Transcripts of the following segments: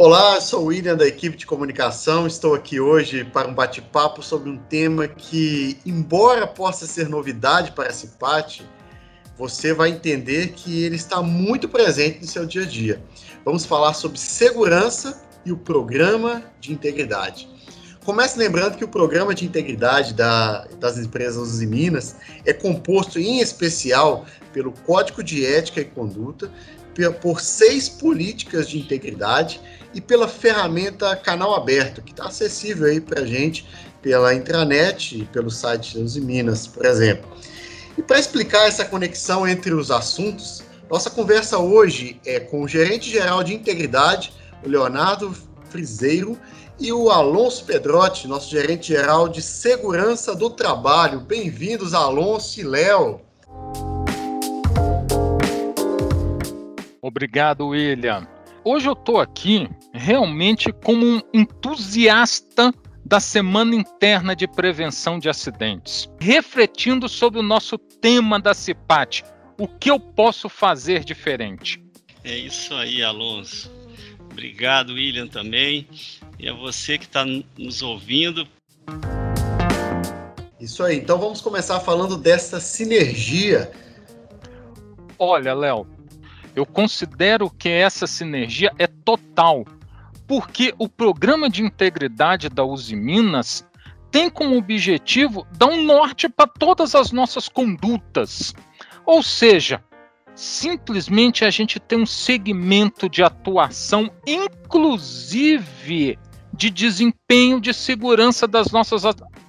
Olá, sou o William da equipe de comunicação. Estou aqui hoje para um bate-papo sobre um tema que, embora possa ser novidade para a CIPAT, você vai entender que ele está muito presente no seu dia a dia. Vamos falar sobre segurança e o programa de integridade. Comece lembrando que o programa de integridade da, das empresas Uzi Minas é composto em especial pelo Código de Ética e Conduta, por seis políticas de integridade e pela ferramenta Canal Aberto, que está acessível aí para a gente pela intranet e pelo site Uzi Minas, por exemplo. E para explicar essa conexão entre os assuntos, nossa conversa hoje é com o gerente geral de integridade, o Leonardo Friseiro, e o Alonso Pedrotti, nosso gerente geral de segurança do trabalho. Bem-vindos, Alonso e Léo. Obrigado, William. Hoje eu estou aqui realmente como um entusiasta da Semana Interna de Prevenção de Acidentes, refletindo sobre o nosso tema da CIPAT. O que eu posso fazer diferente? É isso aí, Alonso. Obrigado, William, também. E a você que está nos ouvindo. Isso aí. Então vamos começar falando dessa sinergia. Olha, Léo, eu considero que essa sinergia é total, porque o programa de integridade da Uzi Minas tem como objetivo dar um norte para todas as nossas condutas. Ou seja, simplesmente a gente tem um segmento de atuação, inclusive de desempenho de segurança das nossas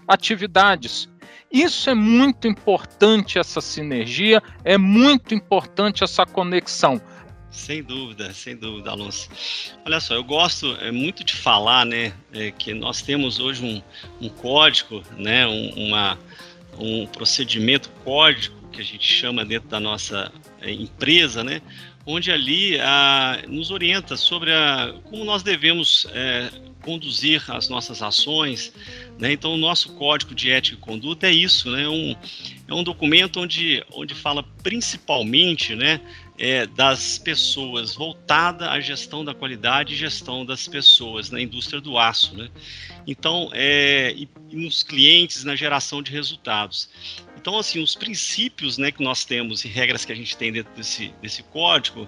atividades. Isso é muito importante, essa sinergia, é muito importante essa conexão. Sem dúvida, sem dúvida, Alonso. Olha só, eu gosto é, muito de falar, né, é, que nós temos hoje um, um código, né, um, uma, um procedimento código que a gente chama dentro da nossa é, empresa, né, onde ali a, nos orienta sobre a, como nós devemos é, conduzir as nossas ações. Né? Então, o nosso código de ética e conduta é isso, né? um, é um documento onde, onde fala principalmente né, é, das pessoas, voltada à gestão da qualidade e gestão das pessoas na indústria do aço. Né? Então, é, e, e nos clientes, na geração de resultados. Então, assim, os princípios né, que nós temos e regras que a gente tem dentro desse, desse código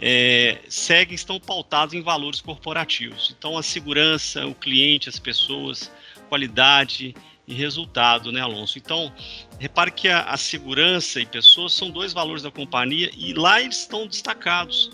é, seguem, estão pautados em valores corporativos. Então, a segurança, o cliente, as pessoas, qualidade e resultado, né, Alonso? Então, repare que a, a, segurança e pessoas são dois valores da companhia e lá eles estão destacados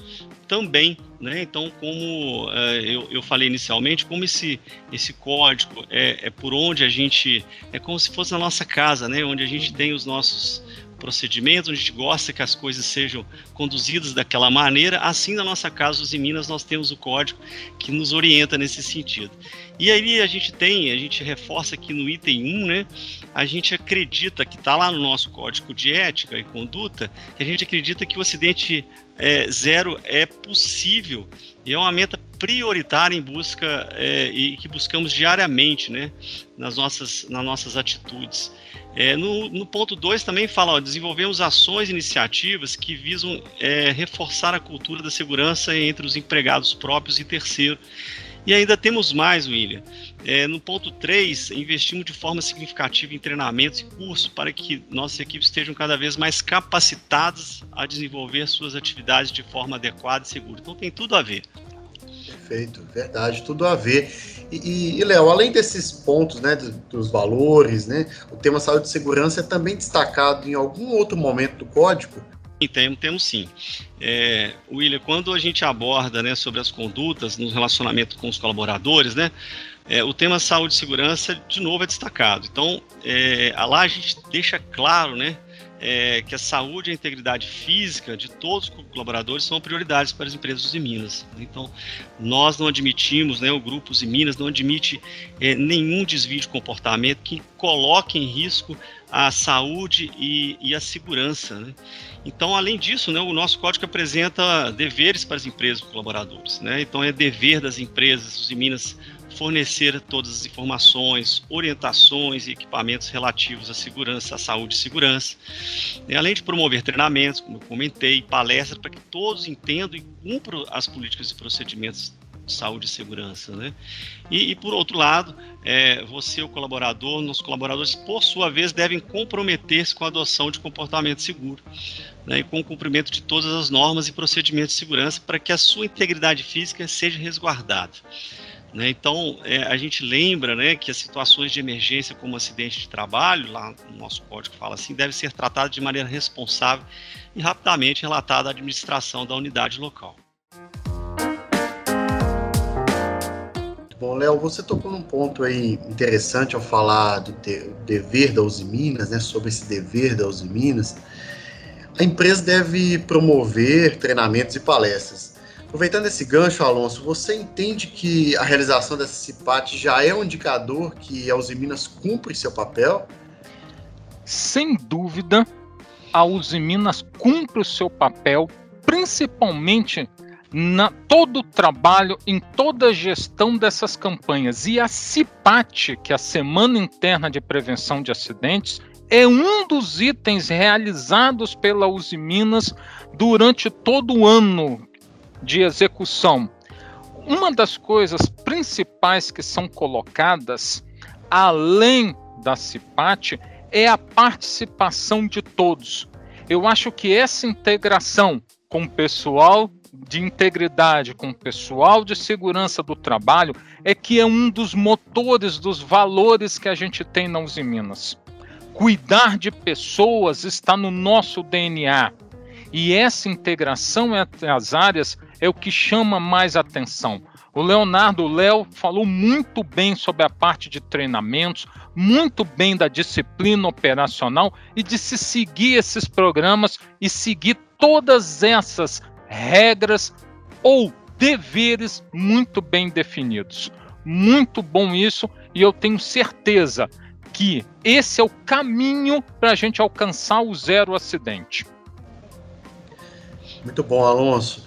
também, né? Então, como uh, eu, eu falei inicialmente, como esse, esse código é, é por onde a gente, é como se fosse na nossa casa, né? Onde a gente tem os nossos procedimentos, a gente gosta que as coisas sejam conduzidas daquela maneira, assim na nossa casa, os em Minas, nós temos o código que nos orienta nesse sentido. E aí a gente tem, a gente reforça aqui no item 1, né? A gente acredita que está lá no nosso código de ética e conduta, que a gente acredita que o acidente é, zero é possível e é uma meta prioritária em busca é, e que buscamos diariamente, né? Nas nossas, nas nossas atitudes. É, no, no, ponto 2 também fala, ó, desenvolvemos ações e iniciativas que visam é, reforçar a cultura da segurança entre os empregados próprios e terceiros. E ainda temos mais, William. É, no ponto 3, investimos de forma significativa em treinamentos e cursos para que nossas equipes estejam cada vez mais capacitadas a desenvolver suas atividades de forma adequada e segura. Então tem tudo a ver. Perfeito, verdade, tudo a ver. E, e Léo, além desses pontos, né, dos, dos, valores, né, o tema saúde e segurança é também destacado em algum outro momento do código? Temos, temos sim. É, William, quando a gente aborda né, sobre as condutas no relacionamento com os colaboradores, né, é, o tema saúde e segurança, de novo, é destacado. Então, é, lá a gente deixa claro né, é, que a saúde e a integridade física de todos os colaboradores são prioridades para as empresas de Minas. Então, nós não admitimos, né, o Grupo de Minas não admite é, nenhum desvio de comportamento que coloque em risco a saúde e, e a segurança. Né? Então, além disso, né, o nosso código apresenta deveres para as empresas e colaboradores. Né? Então, é dever das empresas de Minas fornecer todas as informações, orientações e equipamentos relativos à segurança, à saúde e segurança, e além de promover treinamentos, como eu comentei, palestras para que todos entendam e cumpram as políticas e procedimentos saúde e segurança, né? E, e por outro lado, é, você, o colaborador, nossos colaboradores, por sua vez, devem comprometer-se com a adoção de comportamento seguro né, e com o cumprimento de todas as normas e procedimentos de segurança para que a sua integridade física seja resguardada. Né? Então, é, a gente lembra né, que as situações de emergência, como acidente de trabalho, lá no nosso código fala assim, devem ser tratadas de maneira responsável e rapidamente relatada à administração da unidade local. Bom, Léo, você tocou num ponto aí interessante ao falar do dever da Uzi Minas, né, sobre esse dever da Uzi Minas. A empresa deve promover treinamentos e palestras Aproveitando esse gancho, Alonso, você entende que a realização dessa CIPAT já é um indicador que a Uzi Minas cumpre seu papel? Sem dúvida, a Uzi Minas cumpre o seu papel, principalmente na todo o trabalho, em toda a gestão dessas campanhas. E a CIPAT, que é a Semana Interna de Prevenção de Acidentes, é um dos itens realizados pela Uzi Minas durante todo o ano de execução. Uma das coisas principais que são colocadas, além da CIPAT, é a participação de todos. Eu acho que essa integração com o pessoal de integridade, com o pessoal de segurança do trabalho, é que é um dos motores dos valores que a gente tem na Uzi Minas. Cuidar de pessoas está no nosso DNA. E essa integração entre as áreas é o que chama mais atenção. O Leonardo Léo falou muito bem sobre a parte de treinamentos, muito bem da disciplina operacional e de se seguir esses programas e seguir todas essas regras ou deveres muito bem definidos. Muito bom isso e eu tenho certeza que esse é o caminho para a gente alcançar o zero acidente. Muito bom, Alonso.